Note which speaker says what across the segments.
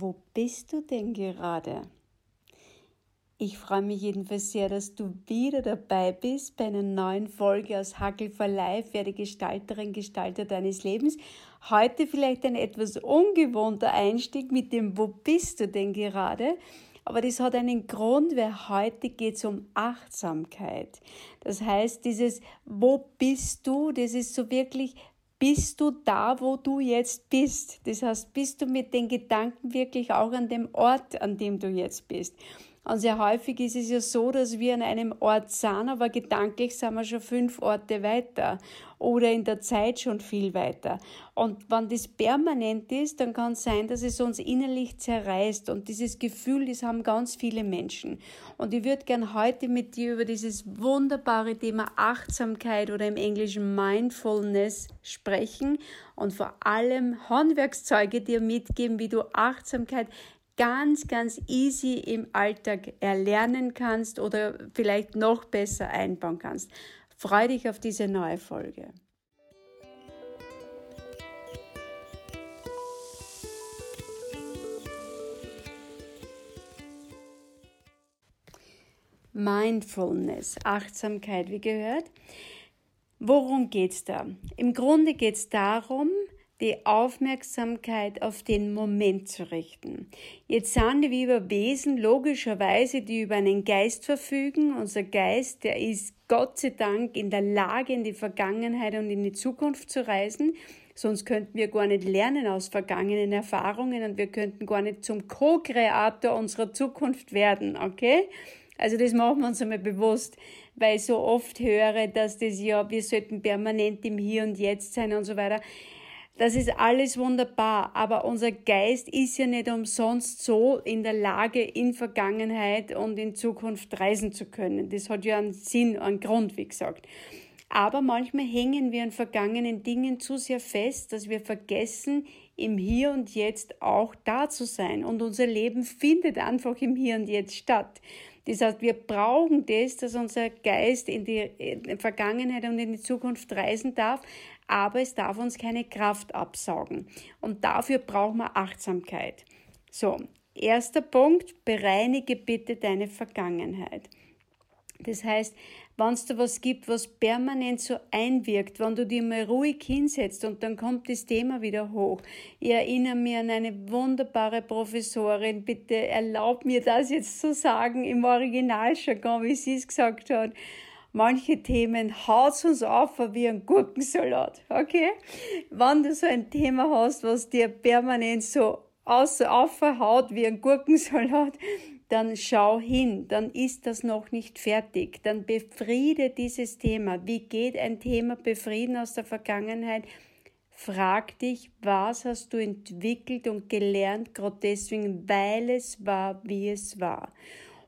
Speaker 1: Wo bist du denn gerade? Ich freue mich jedenfalls sehr, dass du wieder dabei bist bei einer neuen Folge aus Hackel for Life, werde Gestalterin, Gestalter deines Lebens. Heute vielleicht ein etwas ungewohnter Einstieg mit dem Wo bist du denn gerade? Aber das hat einen Grund, weil heute geht es um Achtsamkeit. Das heißt, dieses Wo bist du, das ist so wirklich, bist du da, wo du jetzt bist. Das heißt, bist du mit den Gedanken wirklich auch an dem Ort, an dem du jetzt bist. Und sehr häufig ist es ja so, dass wir an einem Ort sind, aber gedanklich sind wir schon fünf Orte weiter oder in der Zeit schon viel weiter. Und wenn das permanent ist, dann kann es sein, dass es uns innerlich zerreißt. Und dieses Gefühl, das haben ganz viele Menschen. Und ich würde gern heute mit dir über dieses wunderbare Thema Achtsamkeit oder im Englischen Mindfulness sprechen und vor allem Handwerkszeuge dir mitgeben, wie du Achtsamkeit ganz, ganz easy im Alltag erlernen kannst oder vielleicht noch besser einbauen kannst. Freue dich auf diese neue Folge. Mindfulness, Achtsamkeit, wie gehört. Worum geht es da? Im Grunde geht es darum, die Aufmerksamkeit auf den Moment zu richten. Jetzt sind wir über Wesen logischerweise, die über einen Geist verfügen. Unser Geist, der ist Gott sei Dank in der Lage, in die Vergangenheit und in die Zukunft zu reisen. Sonst könnten wir gar nicht lernen aus vergangenen Erfahrungen und wir könnten gar nicht zum Co-Kreator unserer Zukunft werden, okay? Also das machen wir uns einmal bewusst, weil ich so oft höre, dass das ja, wir sollten permanent im Hier und Jetzt sein und so weiter. Das ist alles wunderbar, aber unser Geist ist ja nicht umsonst so in der Lage, in Vergangenheit und in Zukunft reisen zu können. Das hat ja einen Sinn, einen Grund, wie gesagt. Aber manchmal hängen wir an vergangenen Dingen zu sehr fest, dass wir vergessen, im Hier und Jetzt auch da zu sein. Und unser Leben findet einfach im Hier und Jetzt statt. Das heißt, wir brauchen das, dass unser Geist in die Vergangenheit und in die Zukunft reisen darf, aber es darf uns keine Kraft absaugen. Und dafür brauchen wir Achtsamkeit. So, erster Punkt, bereinige bitte deine Vergangenheit. Das heißt, wenn es da was gibt, was permanent so einwirkt, wenn du dir mal ruhig hinsetzt und dann kommt das Thema wieder hoch. Ich erinnere mich an eine wunderbare Professorin, bitte erlaub mir das jetzt zu sagen im Originaljargon, wie sie es gesagt hat manche Themen haut's uns auf wie ein Gurkensalat, okay? Wenn du so ein Thema hast, was dir permanent so aufhaut wie ein Gurkensalat, dann schau hin, dann ist das noch nicht fertig, dann befriede dieses Thema. Wie geht ein Thema befrieden aus der Vergangenheit? Frag dich, was hast du entwickelt und gelernt, gerade deswegen, weil es war, wie es war.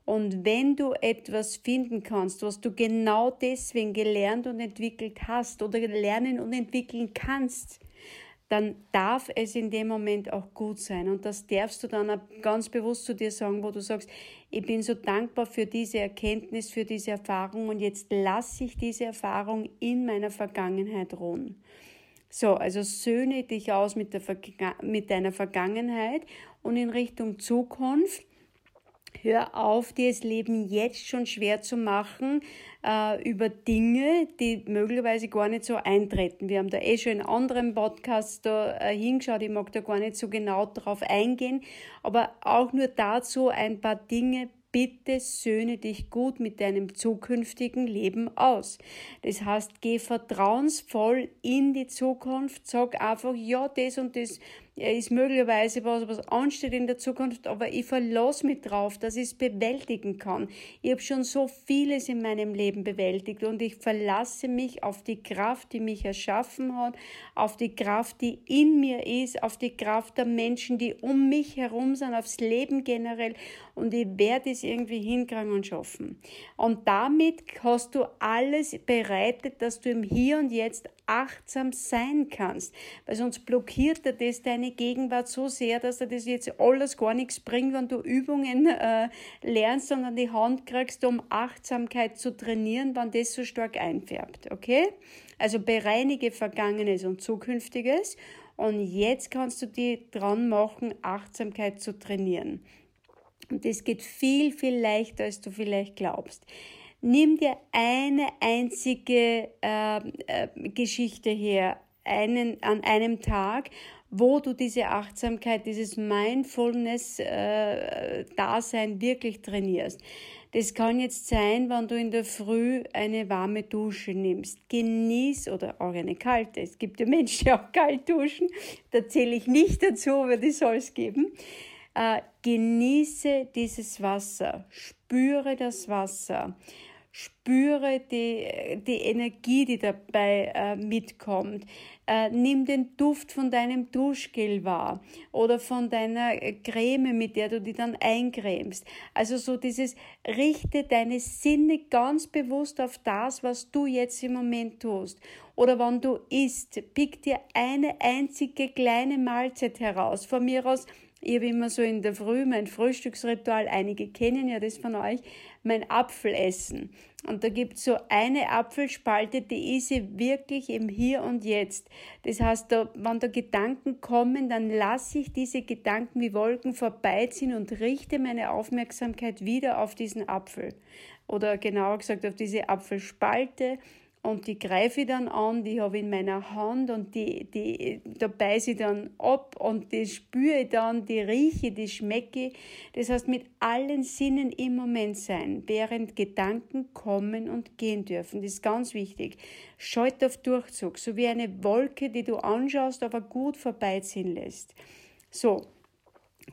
Speaker 1: Und wenn du etwas finden kannst, was du genau deswegen gelernt und entwickelt hast oder lernen und entwickeln kannst, dann darf es in dem Moment auch gut sein. Und das darfst du dann ganz bewusst zu dir sagen, wo du sagst, ich bin so dankbar für diese Erkenntnis, für diese Erfahrung und jetzt lasse ich diese Erfahrung in meiner Vergangenheit ruhen. So, also söhne dich aus mit, der mit deiner Vergangenheit und in Richtung Zukunft Hör auf, dir das Leben jetzt schon schwer zu machen äh, über Dinge, die möglicherweise gar nicht so eintreten. Wir haben da eh schon in anderen Podcasts da äh, hingeschaut, ich mag da gar nicht so genau drauf eingehen, aber auch nur dazu ein paar Dinge bitte söhne dich gut mit deinem zukünftigen Leben aus. Das heißt, geh vertrauensvoll in die Zukunft, sag einfach, ja, das und das ist möglicherweise was, was ansteht in der Zukunft, aber ich verlasse mich drauf, dass ich es bewältigen kann. Ich habe schon so vieles in meinem Leben bewältigt und ich verlasse mich auf die Kraft, die mich erschaffen hat, auf die Kraft, die in mir ist, auf die Kraft der Menschen, die um mich herum sind, aufs Leben generell und ich werde es irgendwie hinkriegen und schaffen. Und damit hast du alles bereitet, dass du im Hier und Jetzt achtsam sein kannst, weil sonst blockiert er das deine Gegenwart so sehr, dass er das jetzt alles gar nichts bringt, wenn du Übungen äh, lernst und an die Hand kriegst, um Achtsamkeit zu trainieren, wenn das so stark einfärbt, okay? Also bereinige Vergangenes und Zukünftiges und jetzt kannst du dir dran machen, Achtsamkeit zu trainieren. Und das geht viel, viel leichter, als du vielleicht glaubst. Nimm dir eine einzige äh, äh, Geschichte her, einen, an einem Tag, wo du diese Achtsamkeit, dieses Mindfulness-Dasein äh, wirklich trainierst. Das kann jetzt sein, wenn du in der Früh eine warme Dusche nimmst. Genieß oder auch eine kalte. Es gibt ja Menschen, die auch kalt duschen. Da zähle ich nicht dazu, aber die soll es geben. Äh, genieße dieses Wasser. Spüre das Wasser spüre die, die Energie, die dabei äh, mitkommt. Äh, nimm den Duft von deinem Duschgel wahr oder von deiner Creme, mit der du die dann eincremst. Also so dieses, richte deine Sinne ganz bewusst auf das, was du jetzt im Moment tust. Oder wenn du isst, pick dir eine einzige kleine Mahlzeit heraus. Von mir aus ich habe immer so in der Früh mein Frühstücksritual, einige kennen ja das von euch, mein Apfelessen. Und da gibt es so eine Apfelspalte, die ist ich wirklich im Hier und Jetzt. Das heißt, da, wenn da Gedanken kommen, dann lasse ich diese Gedanken wie Wolken vorbeiziehen und richte meine Aufmerksamkeit wieder auf diesen Apfel. Oder genauer gesagt auf diese Apfelspalte und die greife ich dann an, die habe ich in meiner Hand und die, die, da beiße ich dann ab und die spüre ich dann, die rieche, die schmecke. Das heißt, mit allen Sinnen im Moment sein, während Gedanken kommen und gehen dürfen. Das ist ganz wichtig. Schalt auf Durchzug, so wie eine Wolke, die du anschaust, aber gut vorbeiziehen lässt. So,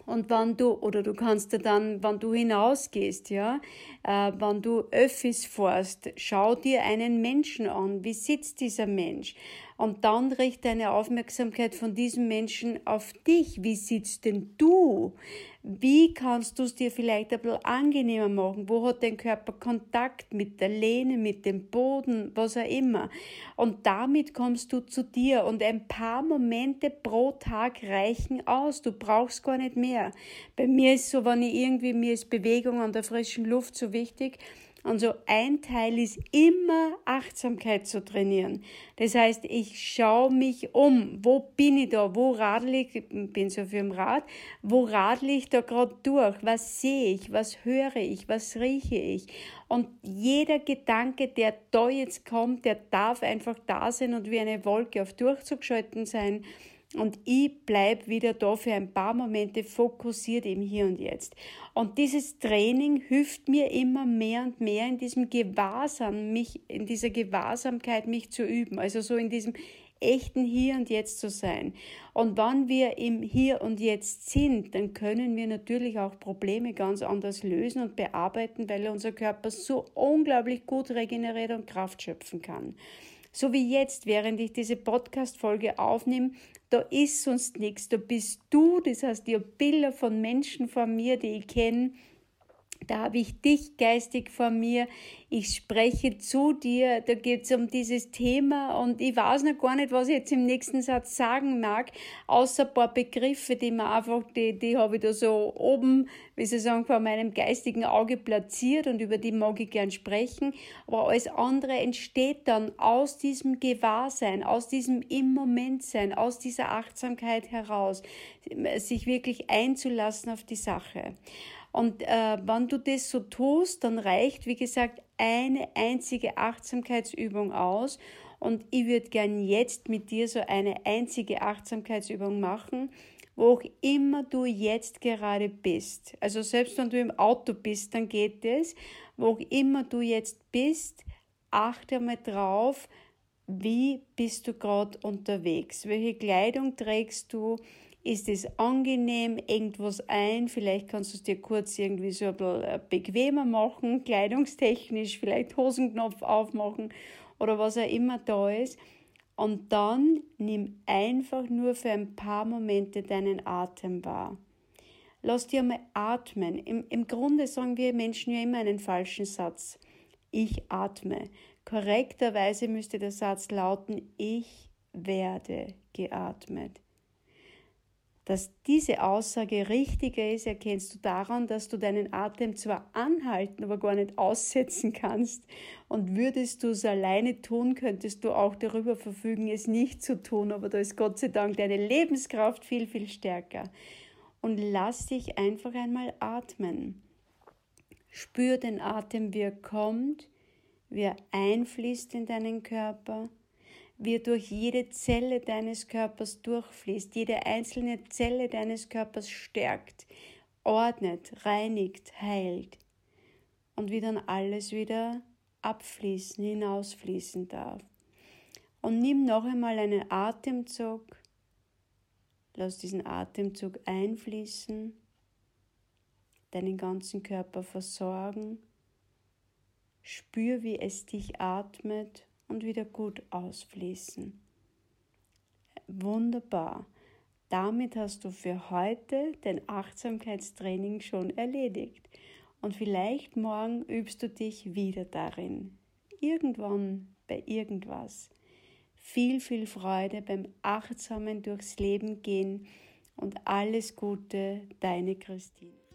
Speaker 1: und wenn du, oder du kannst dir dann, wenn du hinausgehst, ja, äh, wenn du Öffis fährst, schau dir einen Menschen an. Wie sitzt dieser Mensch? Und dann richte deine Aufmerksamkeit von diesem Menschen auf dich. Wie sitzt denn du? Wie kannst du es dir vielleicht ein bisschen angenehmer machen? Wo hat dein Körper Kontakt mit der Lehne, mit dem Boden, was auch immer? Und damit kommst du zu dir. Und ein paar Momente pro Tag reichen aus. Du brauchst gar nicht mehr. Bei mir ist so, wenn ich irgendwie, mir ist Bewegung an der frischen Luft so wichtig, und so ein Teil ist immer Achtsamkeit zu trainieren. Das heißt, ich schaue mich um. Wo bin ich da? Wo radel ich? Ich bin so für dem Rad. Wo radel ich da gerade durch? Was sehe ich? Was höre ich? Was rieche ich? Und jeder Gedanke, der da jetzt kommt, der darf einfach da sein und wie eine Wolke auf Durchzug geschalten sein und ich bleibe wieder da für ein paar Momente fokussiert im Hier und Jetzt. Und dieses Training hilft mir immer mehr und mehr in diesem Gewahrsam, mich, in dieser Gewahrsamkeit mich zu üben. Also so in diesem echten Hier und Jetzt zu sein. Und wenn wir im Hier und Jetzt sind, dann können wir natürlich auch Probleme ganz anders lösen und bearbeiten, weil unser Körper so unglaublich gut regeneriert und Kraft schöpfen kann. So wie jetzt, während ich diese Podcast-Folge aufnehme, da ist sonst nichts, da bist du, das heißt, die Bilder von Menschen von mir, die ich kenne, da habe ich dich geistig vor mir, ich spreche zu dir, da geht es um dieses Thema und ich weiß noch gar nicht, was ich jetzt im nächsten Satz sagen mag, außer ein paar Begriffe, die mir einfach, die, die habe ich da so oben, wie Sie sagen, vor meinem geistigen Auge platziert und über die mag ich gern sprechen, aber alles andere entsteht dann aus diesem Gewahrsein, aus diesem im Moment sein, aus dieser Achtsamkeit heraus, sich wirklich einzulassen auf die Sache. Und äh, wenn du das so tust, dann reicht, wie gesagt, eine einzige Achtsamkeitsübung aus. Und ich würde gern jetzt mit dir so eine einzige Achtsamkeitsübung machen, wo auch immer du jetzt gerade bist. Also selbst wenn du im Auto bist, dann geht es. Wo auch immer du jetzt bist, achte mal drauf, wie bist du gerade unterwegs? Welche Kleidung trägst du? Ist es angenehm? Irgendwas ein? Vielleicht kannst du es dir kurz irgendwie so ein bisschen äh, bequemer machen, kleidungstechnisch, vielleicht Hosenknopf aufmachen oder was auch immer da ist. Und dann nimm einfach nur für ein paar Momente deinen Atem wahr. Lass dir mal atmen. Im, Im Grunde sagen wir Menschen ja immer einen falschen Satz. Ich atme. Korrekterweise müsste der Satz lauten, ich werde geatmet. Dass diese Aussage richtiger ist, erkennst du daran, dass du deinen Atem zwar anhalten, aber gar nicht aussetzen kannst. Und würdest du es alleine tun, könntest du auch darüber verfügen, es nicht zu tun. Aber da ist Gott sei Dank deine Lebenskraft viel, viel stärker. Und lass dich einfach einmal atmen. Spür den Atem, wie er kommt, wie er einfließt in deinen Körper wie er durch jede Zelle deines Körpers durchfließt, jede einzelne Zelle deines Körpers stärkt, ordnet, reinigt, heilt und wie dann alles wieder abfließen, hinausfließen darf. Und nimm noch einmal einen Atemzug, lass diesen Atemzug einfließen, deinen ganzen Körper versorgen, spür, wie es dich atmet und wieder gut ausfließen. Wunderbar. Damit hast du für heute den Achtsamkeitstraining schon erledigt. Und vielleicht morgen übst du dich wieder darin. Irgendwann bei irgendwas. Viel, viel Freude beim achtsamen durchs Leben gehen und alles Gute, deine Christine.